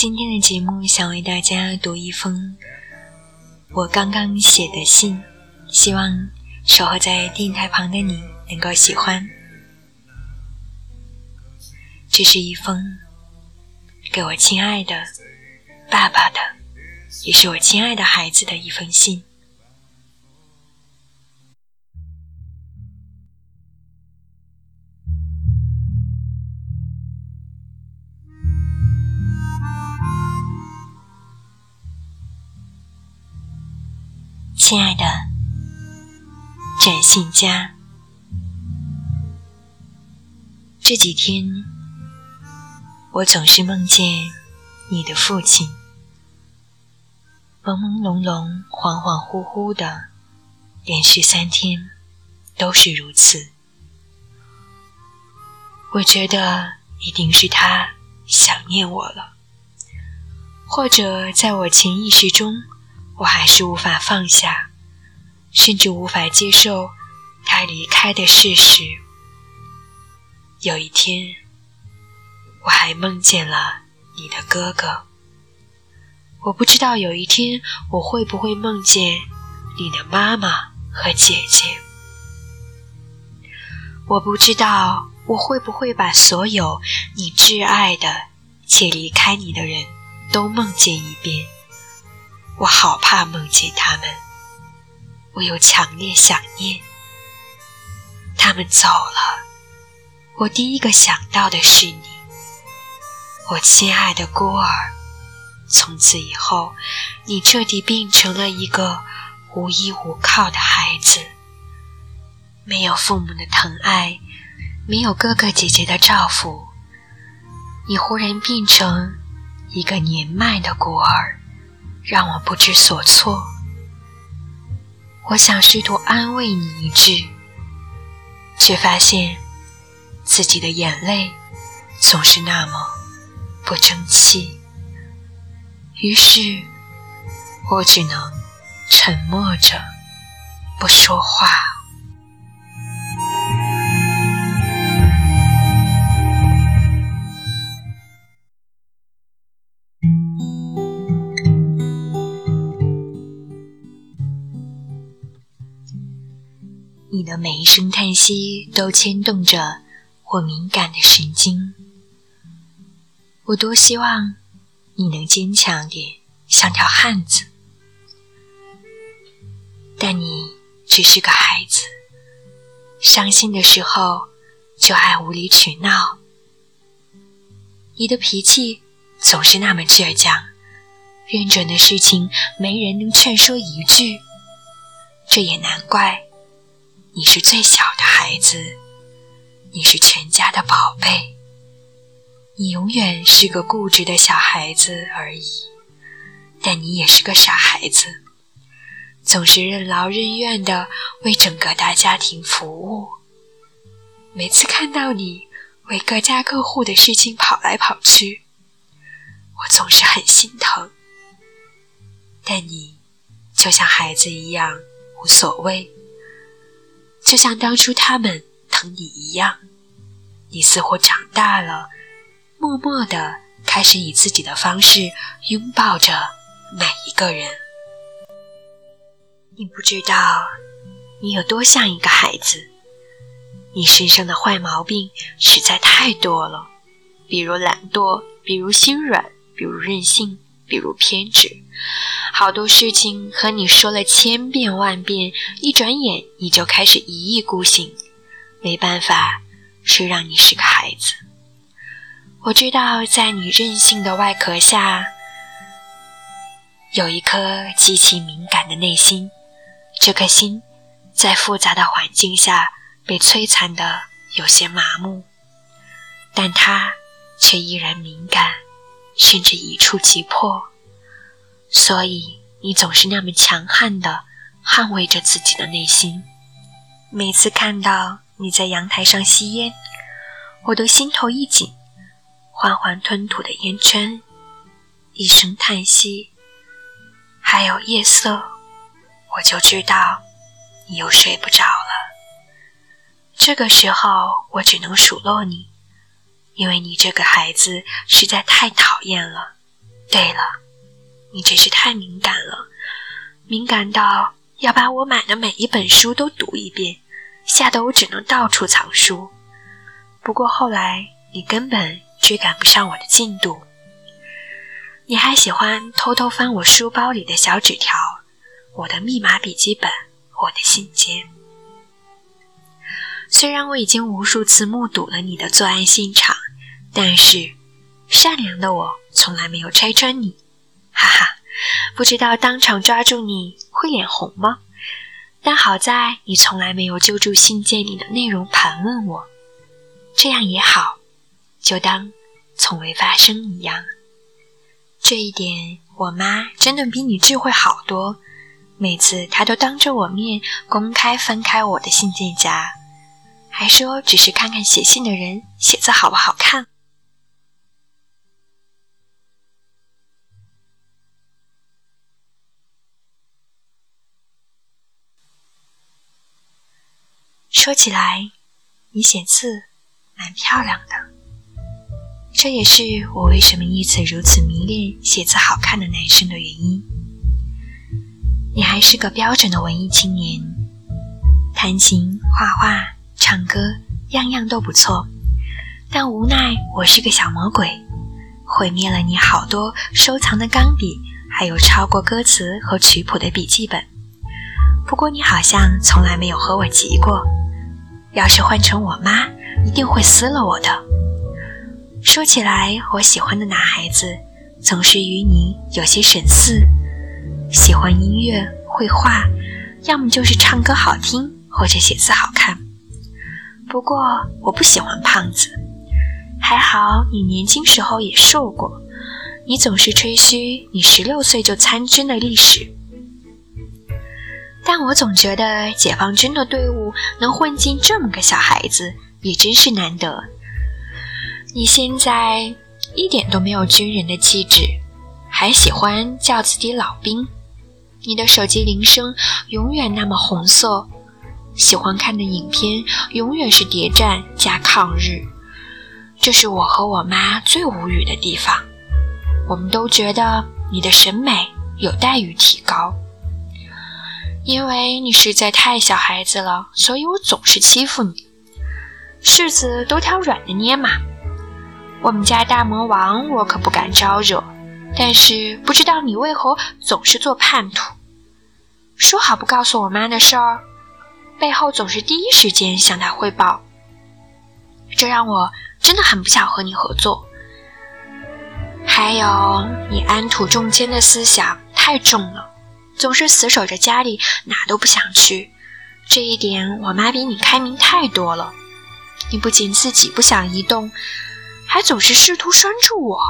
今天的节目想为大家读一封我刚刚写的信，希望守候在电台旁的你能够喜欢。这是一封给我亲爱的爸爸的，也是我亲爱的孩子的一封信。亲爱的展信佳，这几天我总是梦见你的父亲，朦朦胧胧、恍恍惚惚的，连续三天都是如此。我觉得一定是他想念我了，或者在我潜意识中。我还是无法放下，甚至无法接受他离开的事实。有一天，我还梦见了你的哥哥。我不知道有一天我会不会梦见你的妈妈和姐姐。我不知道我会不会把所有你挚爱的且离开你的人都梦见一遍。我好怕梦见他们，我又强烈想念。他们走了，我第一个想到的是你，我亲爱的孤儿。从此以后，你彻底变成了一个无依无靠的孩子，没有父母的疼爱，没有哥哥姐姐的照拂，你忽然变成一个年迈的孤儿。让我不知所措。我想试图安慰你一句，却发现自己的眼泪总是那么不争气。于是，我只能沉默着不说话。的每一声叹息都牵动着我敏感的神经。我多希望你能坚强点，像条汉子。但你只是个孩子，伤心的时候就爱无理取闹。你的脾气总是那么倔强，认准的事情没人能劝说一句。这也难怪。你是最小的孩子，你是全家的宝贝，你永远是个固执的小孩子而已。但你也是个傻孩子，总是任劳任怨的为整个大家庭服务。每次看到你为各家各户的事情跑来跑去，我总是很心疼。但你就像孩子一样无所谓。就像当初他们疼你一样，你似乎长大了，默默的开始以自己的方式拥抱着每一个人。你不知道你有多像一个孩子，你身上的坏毛病实在太多了，比如懒惰，比如心软，比如任性，比如偏执。好多事情和你说了千遍万遍，一转眼你就开始一意孤行。没办法，谁让你是个孩子？我知道，在你任性的外壳下，有一颗极其敏感的内心，这颗心在复杂的环境下被摧残的有些麻木，但它却依然敏感，甚至一触即破。所以你总是那么强悍的捍卫着自己的内心。每次看到你在阳台上吸烟，我都心头一紧，缓缓吞吐的烟圈，一声叹息。还有夜色，我就知道你又睡不着了。这个时候，我只能数落你，因为你这个孩子实在太讨厌了。对了，你真是太敏感了，敏感到要把我买的每一本书都读一遍，吓得我只能到处藏书。不过后来，你根本追赶不上我的进度。你还喜欢偷偷翻我书包里的小纸条，我的密码笔记本，我的信笺。虽然我已经无数次目睹了你的作案现场，但是善良的我从来没有拆穿你。哈哈，不知道当场抓住你会脸红吗？但好在你从来没有揪住信件里的内容盘问我，这样也好，就当从未发生一样。这一点，我妈真的比你智慧好多。每次她都当着我面公开翻开我的信件夹，还说只是看看写信的人写字好不好看。说起来，你写字蛮漂亮的。这也是我为什么一直如此迷恋写字好看的男生的原因。你还是个标准的文艺青年，弹琴、画画、唱歌，样样都不错。但无奈我是个小魔鬼，毁灭了你好多收藏的钢笔，还有抄过歌词和曲谱的笔记本。不过你好像从来没有和我急过。要是换成我妈，一定会撕了我的。说起来，我喜欢的男孩子总是与你有些神似，喜欢音乐、绘画，要么就是唱歌好听，或者写字好看。不过我不喜欢胖子，还好你年轻时候也瘦过。你总是吹嘘你十六岁就参军的历史，但我总觉得解放军的队伍能混进这么个小孩子，也真是难得。你现在一点都没有军人的气质，还喜欢叫自己老兵。你的手机铃声永远那么红色，喜欢看的影片永远是谍战加抗日。这是我和我妈最无语的地方。我们都觉得你的审美有待于提高，因为你实在太小孩子了，所以我总是欺负你。柿子都挑软的捏嘛。我们家大魔王，我可不敢招惹。但是不知道你为何总是做叛徒，说好不告诉我妈的事儿，背后总是第一时间向他汇报。这让我真的很不想和你合作。还有，你安土重迁的思想太重了，总是死守着家里，哪都不想去。这一点，我妈比你开明太多了。你不仅自己不想移动。还总是试图拴住我，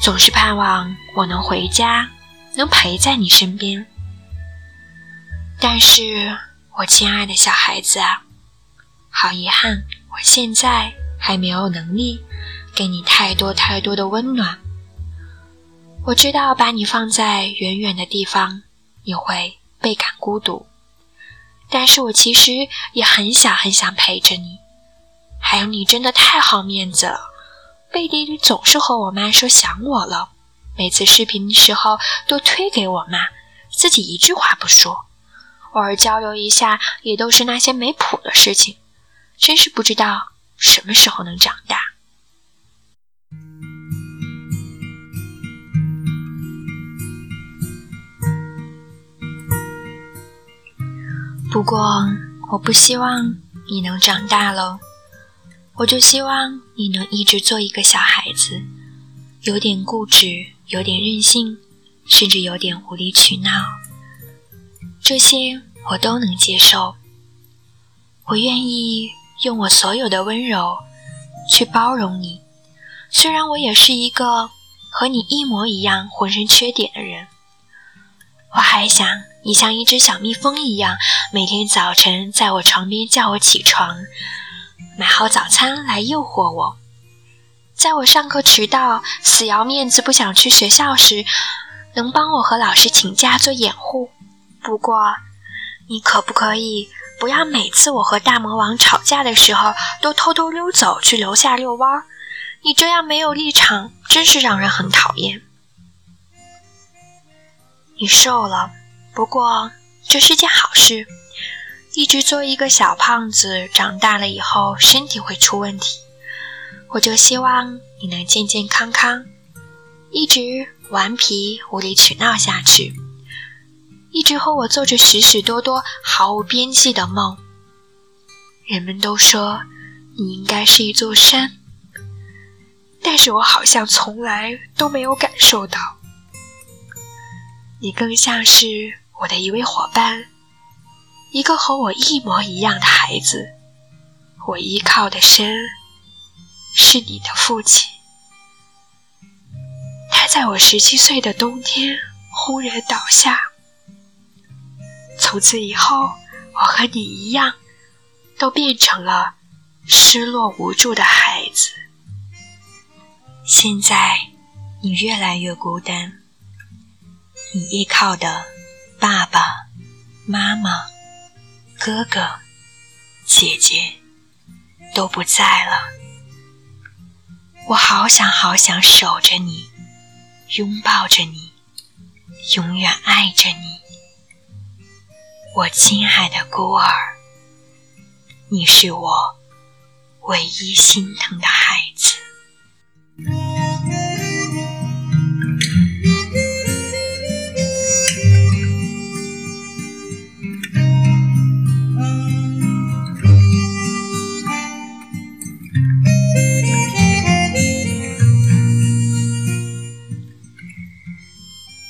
总是盼望我能回家，能陪在你身边。但是，我亲爱的小孩子啊，好遗憾，我现在还没有能力给你太多太多的温暖。我知道把你放在远远的地方，你会倍感孤独。但是我其实也很想很想陪着你。还有，你真的太好面子了。背地里总是和我妈说想我了，每次视频的时候都推给我妈，自己一句话不说。偶尔交流一下，也都是那些没谱的事情，真是不知道什么时候能长大。不过，我不希望你能长大喽。我就希望你能一直做一个小孩子，有点固执，有点任性，甚至有点无理取闹，这些我都能接受。我愿意用我所有的温柔去包容你，虽然我也是一个和你一模一样浑身缺点的人。我还想你像一只小蜜蜂一样，每天早晨在我床边叫我起床，买好早餐来诱惑我，在我上课迟到、死要面子不想去学校时。能帮我和老师请假做掩护，不过，你可不可以不要每次我和大魔王吵架的时候都偷偷溜走去楼下遛弯？你这样没有立场，真是让人很讨厌。你瘦了，不过这是件好事。一直做一个小胖子，长大了以后身体会出问题。我就希望你能健健康康，一直。顽皮无理取闹下去，一直和我做着许许多多毫无边际的梦。人们都说你应该是一座山，但是我好像从来都没有感受到。你更像是我的一位伙伴，一个和我一模一样的孩子。我依靠的身是你的父亲。他在我十七岁的冬天，忽然倒下。从此以后，我和你一样，都变成了失落无助的孩子。现在，你越来越孤单，你依靠的爸爸妈妈、哥哥、姐姐都不在了。我好想好想守着你。拥抱着你，永远爱着你，我亲爱的孤儿，你是我唯一心疼的孩子。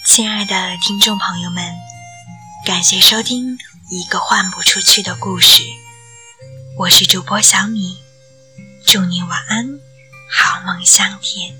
亲爱的听众朋友们，感谢收听《一个换不出去的故事》，我是主播小米，祝你晚安，好梦香甜。